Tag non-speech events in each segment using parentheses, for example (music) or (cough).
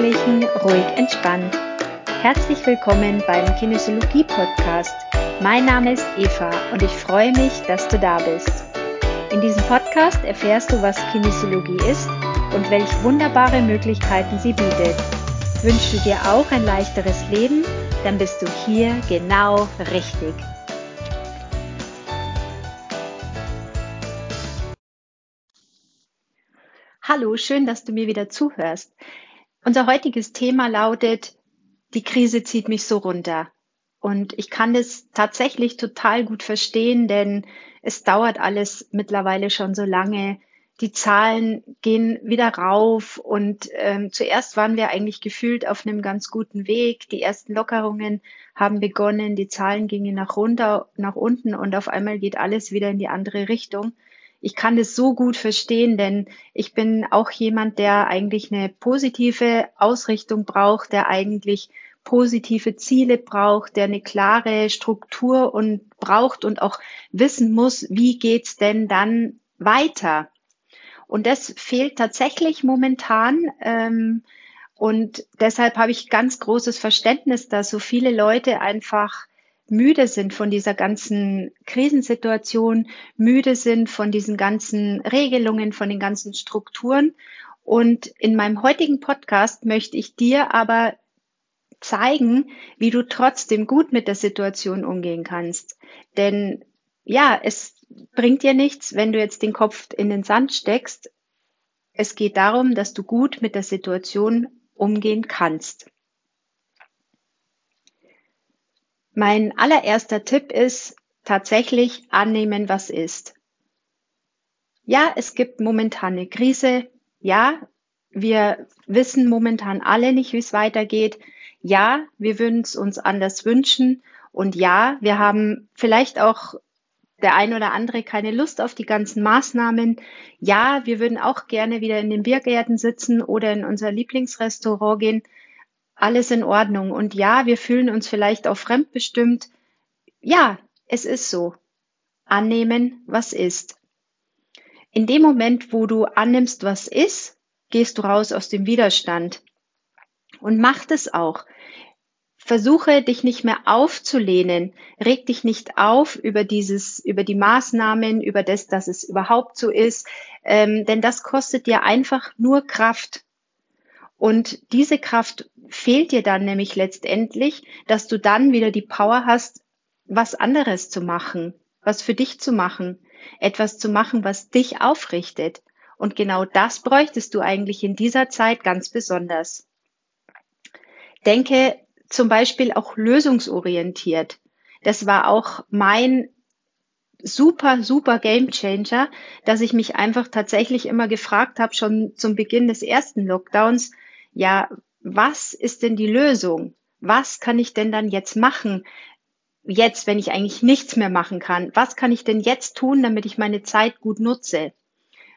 Ausgeglichen, ruhig, entspannt. Herzlich willkommen beim Kinesiologie Podcast. Mein Name ist Eva und ich freue mich, dass du da bist. In diesem Podcast erfährst du, was Kinesiologie ist und welche wunderbare Möglichkeiten sie bietet. Wünschst du dir auch ein leichteres Leben? Dann bist du hier genau richtig. Hallo, schön, dass du mir wieder zuhörst. Unser heutiges Thema lautet, die Krise zieht mich so runter. Und ich kann das tatsächlich total gut verstehen, denn es dauert alles mittlerweile schon so lange. Die Zahlen gehen wieder rauf und ähm, zuerst waren wir eigentlich gefühlt auf einem ganz guten Weg. Die ersten Lockerungen haben begonnen, die Zahlen gingen nach runter, nach unten und auf einmal geht alles wieder in die andere Richtung ich kann das so gut verstehen, denn ich bin auch jemand, der eigentlich eine positive Ausrichtung braucht, der eigentlich positive Ziele braucht, der eine klare Struktur und braucht und auch wissen muss, wie geht's denn dann weiter? Und das fehlt tatsächlich momentan. Ähm, und deshalb habe ich ganz großes Verständnis, dass so viele Leute einfach müde sind von dieser ganzen Krisensituation, müde sind von diesen ganzen Regelungen, von den ganzen Strukturen. Und in meinem heutigen Podcast möchte ich dir aber zeigen, wie du trotzdem gut mit der Situation umgehen kannst. Denn ja, es bringt dir nichts, wenn du jetzt den Kopf in den Sand steckst. Es geht darum, dass du gut mit der Situation umgehen kannst. Mein allererster Tipp ist tatsächlich annehmen, was ist. Ja, es gibt momentan eine Krise. Ja, wir wissen momentan alle nicht, wie es weitergeht. Ja, wir würden es uns anders wünschen. Und ja, wir haben vielleicht auch der ein oder andere keine Lust auf die ganzen Maßnahmen. Ja, wir würden auch gerne wieder in den Biergärten sitzen oder in unser Lieblingsrestaurant gehen alles in Ordnung. Und ja, wir fühlen uns vielleicht auch fremdbestimmt. Ja, es ist so. Annehmen, was ist. In dem Moment, wo du annimmst, was ist, gehst du raus aus dem Widerstand. Und mach das auch. Versuche dich nicht mehr aufzulehnen, reg dich nicht auf über dieses, über die Maßnahmen, über das, dass es überhaupt so ist, ähm, denn das kostet dir einfach nur Kraft. Und diese Kraft fehlt dir dann nämlich letztendlich, dass du dann wieder die Power hast, was anderes zu machen, was für dich zu machen, etwas zu machen, was dich aufrichtet. Und genau das bräuchtest du eigentlich in dieser Zeit ganz besonders. Denke zum Beispiel auch lösungsorientiert. Das war auch mein super, super Game Changer, dass ich mich einfach tatsächlich immer gefragt habe, schon zum Beginn des ersten Lockdowns, ja, was ist denn die Lösung? Was kann ich denn dann jetzt machen? Jetzt, wenn ich eigentlich nichts mehr machen kann. Was kann ich denn jetzt tun, damit ich meine Zeit gut nutze?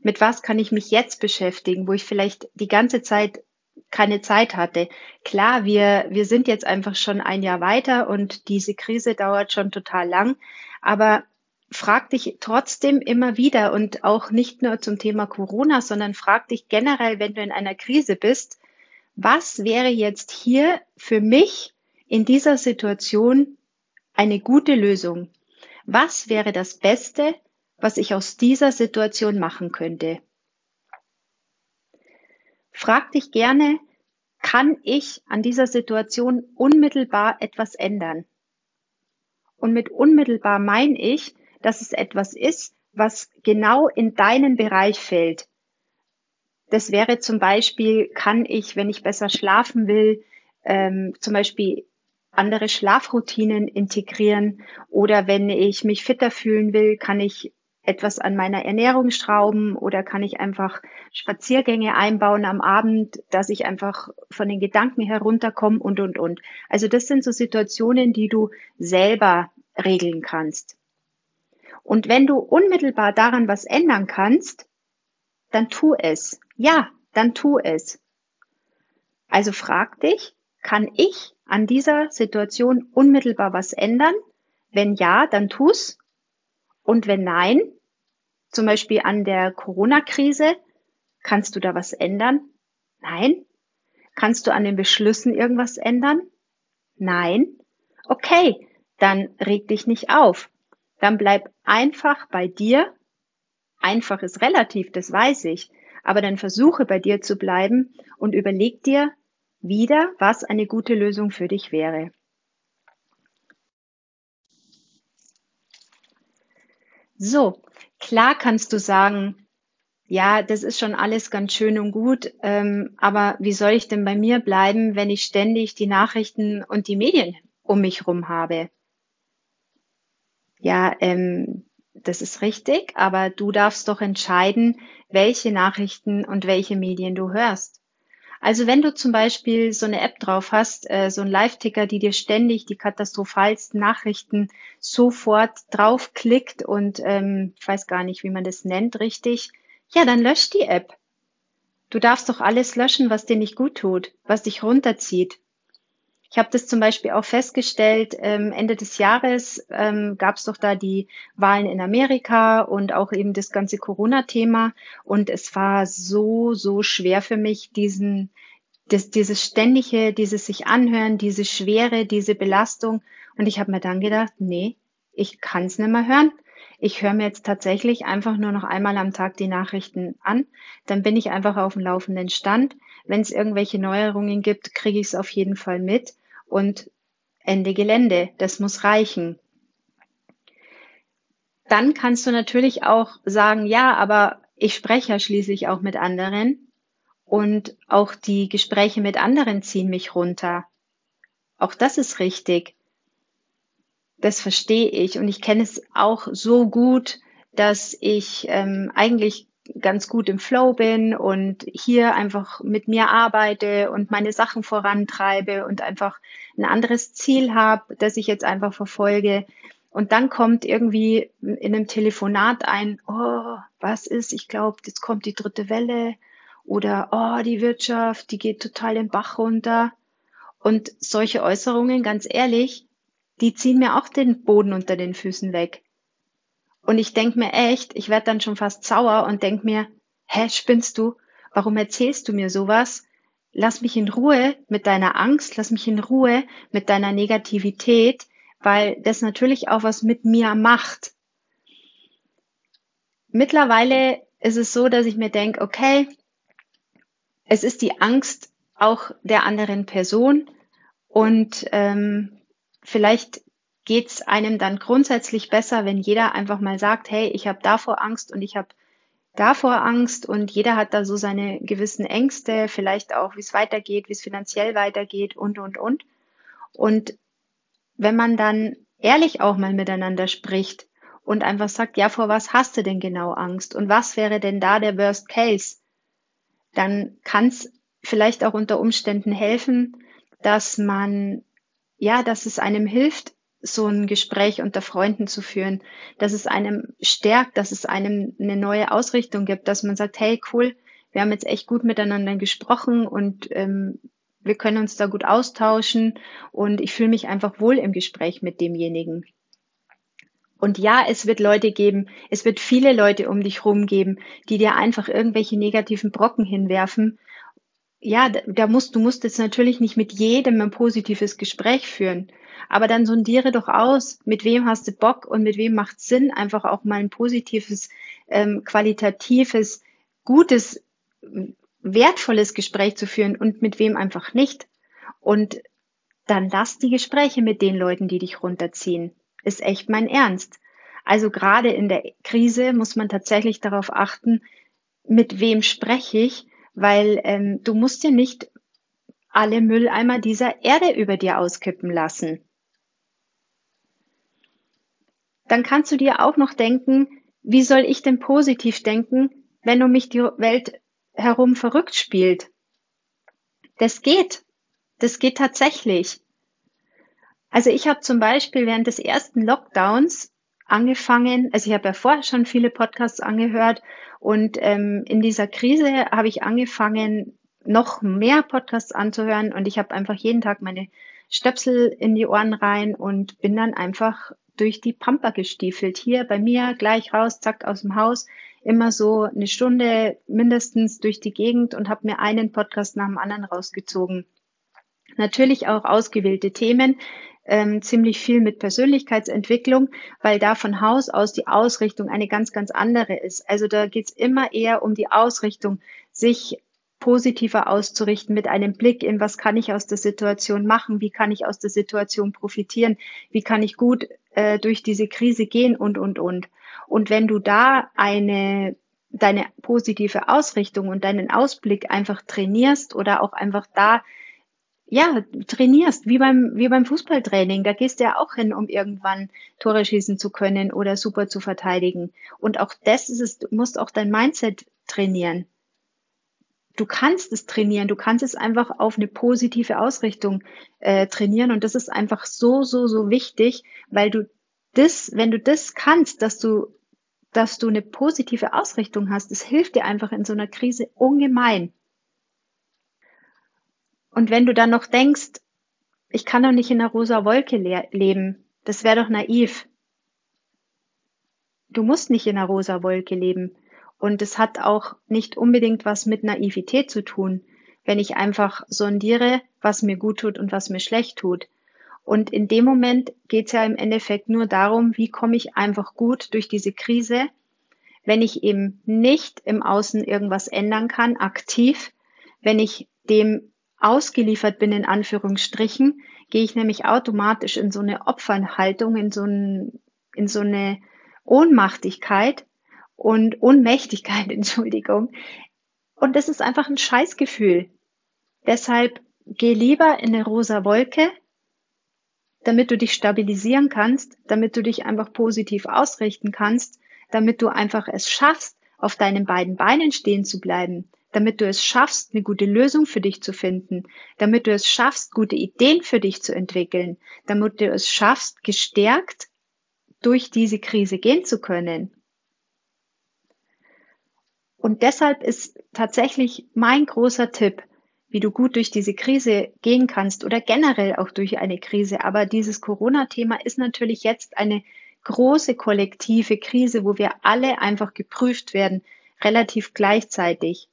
Mit was kann ich mich jetzt beschäftigen, wo ich vielleicht die ganze Zeit keine Zeit hatte. Klar, wir, wir sind jetzt einfach schon ein Jahr weiter und diese Krise dauert schon total lang. Aber frag dich trotzdem immer wieder und auch nicht nur zum Thema Corona, sondern frag dich generell, wenn du in einer Krise bist, was wäre jetzt hier für mich in dieser Situation eine gute Lösung? Was wäre das Beste, was ich aus dieser Situation machen könnte? Frag dich gerne, kann ich an dieser Situation unmittelbar etwas ändern? Und mit unmittelbar meine ich, dass es etwas ist, was genau in deinen Bereich fällt, das wäre zum Beispiel, kann ich, wenn ich besser schlafen will, ähm, zum Beispiel andere Schlafroutinen integrieren oder wenn ich mich fitter fühlen will, kann ich etwas an meiner Ernährung schrauben oder kann ich einfach Spaziergänge einbauen am Abend, dass ich einfach von den Gedanken herunterkomme und, und, und. Also das sind so Situationen, die du selber regeln kannst. Und wenn du unmittelbar daran was ändern kannst, dann tu es. Ja, dann tu es. Also frag dich, kann ich an dieser Situation unmittelbar was ändern? Wenn ja, dann tu's. Und wenn nein, zum Beispiel an der Corona-Krise, kannst du da was ändern? Nein? Kannst du an den Beschlüssen irgendwas ändern? Nein? Okay, dann reg dich nicht auf. Dann bleib einfach bei dir. Einfach ist relativ, das weiß ich. Aber dann versuche bei dir zu bleiben und überleg dir wieder, was eine gute Lösung für dich wäre. So, klar kannst du sagen, ja, das ist schon alles ganz schön und gut, ähm, aber wie soll ich denn bei mir bleiben, wenn ich ständig die Nachrichten und die Medien um mich rum habe? Ja, ähm, das ist richtig, aber du darfst doch entscheiden, welche Nachrichten und welche Medien du hörst. Also wenn du zum Beispiel so eine App drauf hast, äh, so ein Live-Ticker, die dir ständig die katastrophalsten Nachrichten sofort draufklickt und ähm, ich weiß gar nicht, wie man das nennt, richtig, ja, dann lösch die App. Du darfst doch alles löschen, was dir nicht gut tut, was dich runterzieht. Ich habe das zum Beispiel auch festgestellt, ähm, Ende des Jahres ähm, gab es doch da die Wahlen in Amerika und auch eben das ganze Corona-Thema. Und es war so, so schwer für mich, diesen, das, dieses ständige, dieses sich anhören, diese Schwere, diese Belastung. Und ich habe mir dann gedacht, nee, ich kann es nicht mehr hören. Ich höre mir jetzt tatsächlich einfach nur noch einmal am Tag die Nachrichten an. Dann bin ich einfach auf dem laufenden Stand. Wenn es irgendwelche Neuerungen gibt, kriege ich es auf jeden Fall mit. Und Ende Gelände, das muss reichen. Dann kannst du natürlich auch sagen, ja, aber ich spreche ja schließlich auch mit anderen und auch die Gespräche mit anderen ziehen mich runter. Auch das ist richtig das verstehe ich und ich kenne es auch so gut, dass ich ähm, eigentlich ganz gut im Flow bin und hier einfach mit mir arbeite und meine Sachen vorantreibe und einfach ein anderes Ziel habe, das ich jetzt einfach verfolge. Und dann kommt irgendwie in einem Telefonat ein, oh, was ist? Ich glaube, jetzt kommt die dritte Welle oder oh, die Wirtschaft, die geht total den Bach runter. Und solche Äußerungen, ganz ehrlich, die ziehen mir auch den Boden unter den Füßen weg. Und ich denk mir echt, ich werde dann schon fast sauer und denk mir, hä, spinnst du? Warum erzählst du mir sowas? Lass mich in Ruhe mit deiner Angst, lass mich in Ruhe mit deiner Negativität, weil das natürlich auch was mit mir macht. Mittlerweile ist es so, dass ich mir denk, okay, es ist die Angst auch der anderen Person und ähm, vielleicht geht's einem dann grundsätzlich besser, wenn jeder einfach mal sagt, hey, ich habe davor Angst und ich habe davor Angst und jeder hat da so seine gewissen Ängste, vielleicht auch, wie es weitergeht, wie es finanziell weitergeht und, und, und. Und wenn man dann ehrlich auch mal miteinander spricht und einfach sagt, ja, vor was hast du denn genau Angst und was wäre denn da der Worst Case, dann kann es vielleicht auch unter Umständen helfen, dass man ja, dass es einem hilft, so ein Gespräch unter Freunden zu führen, dass es einem stärkt, dass es einem eine neue Ausrichtung gibt, dass man sagt, hey, cool, wir haben jetzt echt gut miteinander gesprochen und ähm, wir können uns da gut austauschen und ich fühle mich einfach wohl im Gespräch mit demjenigen. Und ja, es wird Leute geben, es wird viele Leute um dich rum geben, die dir einfach irgendwelche negativen Brocken hinwerfen ja, da musst, du musst jetzt natürlich nicht mit jedem ein positives Gespräch führen. Aber dann sondiere doch aus, mit wem hast du Bock und mit wem macht Sinn, einfach auch mal ein positives, ähm, qualitatives, gutes, wertvolles Gespräch zu führen und mit wem einfach nicht. Und dann lass die Gespräche mit den Leuten, die dich runterziehen. Ist echt mein Ernst. Also gerade in der Krise muss man tatsächlich darauf achten, mit wem spreche ich weil ähm, du musst dir nicht alle Mülleimer dieser Erde über dir auskippen lassen. Dann kannst du dir auch noch denken, wie soll ich denn positiv denken, wenn um mich die Welt herum verrückt spielt? Das geht. Das geht tatsächlich. Also ich habe zum Beispiel während des ersten Lockdowns angefangen, also ich habe ja vorher schon viele Podcasts angehört und ähm, in dieser Krise habe ich angefangen, noch mehr Podcasts anzuhören und ich habe einfach jeden Tag meine Stöpsel in die Ohren rein und bin dann einfach durch die Pampa gestiefelt. Hier bei mir gleich raus, zack, aus dem Haus. immer so eine Stunde mindestens durch die Gegend und habe mir einen Podcast nach dem anderen rausgezogen. Natürlich auch ausgewählte Themen, ähm, ziemlich viel mit Persönlichkeitsentwicklung, weil da von Haus aus die Ausrichtung eine ganz, ganz andere ist. Also da geht's immer eher um die Ausrichtung, sich positiver auszurichten mit einem Blick in, was kann ich aus der Situation machen, wie kann ich aus der Situation profitieren, wie kann ich gut äh, durch diese Krise gehen und, und, und. Und wenn du da eine deine positive Ausrichtung und deinen Ausblick einfach trainierst oder auch einfach da ja, trainierst, wie beim, wie beim Fußballtraining. Da gehst du ja auch hin, um irgendwann Tore schießen zu können oder super zu verteidigen. Und auch das ist es, du musst auch dein Mindset trainieren. Du kannst es trainieren, du kannst es einfach auf eine positive Ausrichtung äh, trainieren. Und das ist einfach so, so, so wichtig, weil du das, wenn du das kannst, dass du, dass du eine positive Ausrichtung hast, das hilft dir einfach in so einer Krise ungemein. Und wenn du dann noch denkst, ich kann doch nicht in einer rosa Wolke le leben, das wäre doch naiv. Du musst nicht in einer rosa Wolke leben. Und es hat auch nicht unbedingt was mit Naivität zu tun, wenn ich einfach sondiere, was mir gut tut und was mir schlecht tut. Und in dem Moment geht es ja im Endeffekt nur darum, wie komme ich einfach gut durch diese Krise, wenn ich eben nicht im Außen irgendwas ändern kann, aktiv, wenn ich dem ausgeliefert bin, in Anführungsstrichen, gehe ich nämlich automatisch in so eine Opferhaltung, in so, ein, in so eine Ohnmachtigkeit und Ohnmächtigkeit, (laughs) Entschuldigung. Und das ist einfach ein Scheißgefühl. Deshalb geh lieber in eine rosa Wolke, damit du dich stabilisieren kannst, damit du dich einfach positiv ausrichten kannst, damit du einfach es schaffst, auf deinen beiden Beinen stehen zu bleiben, damit du es schaffst, eine gute Lösung für dich zu finden, damit du es schaffst, gute Ideen für dich zu entwickeln, damit du es schaffst, gestärkt durch diese Krise gehen zu können. Und deshalb ist tatsächlich mein großer Tipp, wie du gut durch diese Krise gehen kannst oder generell auch durch eine Krise. Aber dieses Corona-Thema ist natürlich jetzt eine große kollektive Krise, wo wir alle einfach geprüft werden, relativ gleichzeitig.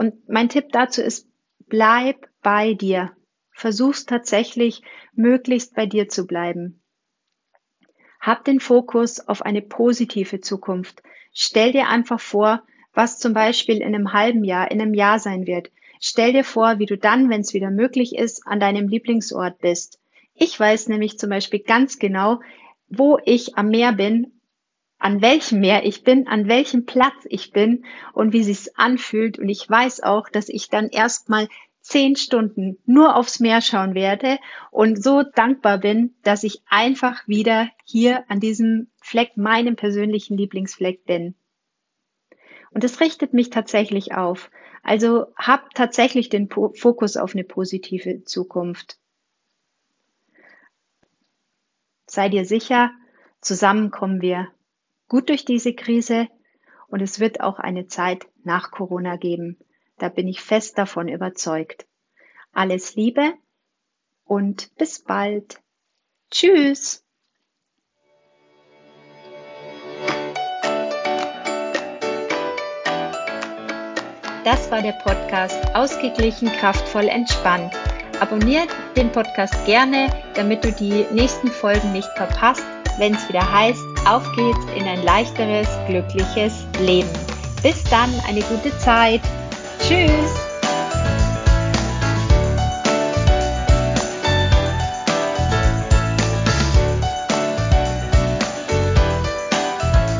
Und mein Tipp dazu ist, bleib bei dir. Versuch's tatsächlich, möglichst bei dir zu bleiben. Hab den Fokus auf eine positive Zukunft. Stell dir einfach vor, was zum Beispiel in einem halben Jahr, in einem Jahr sein wird. Stell dir vor, wie du dann, wenn es wieder möglich ist, an deinem Lieblingsort bist. Ich weiß nämlich zum Beispiel ganz genau, wo ich am Meer bin an welchem Meer ich bin, an welchem Platz ich bin und wie sich's anfühlt. Und ich weiß auch, dass ich dann erstmal zehn Stunden nur aufs Meer schauen werde und so dankbar bin, dass ich einfach wieder hier an diesem Fleck, meinem persönlichen Lieblingsfleck bin. Und es richtet mich tatsächlich auf. Also hab tatsächlich den Fokus auf eine positive Zukunft. Sei dir sicher, zusammen kommen wir gut durch diese Krise und es wird auch eine Zeit nach Corona geben. Da bin ich fest davon überzeugt. Alles Liebe und bis bald. Tschüss. Das war der Podcast Ausgeglichen, kraftvoll, entspannt. Abonniert den Podcast gerne, damit du die nächsten Folgen nicht verpasst wenn es wieder heißt, auf geht's in ein leichteres, glückliches Leben. Bis dann, eine gute Zeit. Tschüss.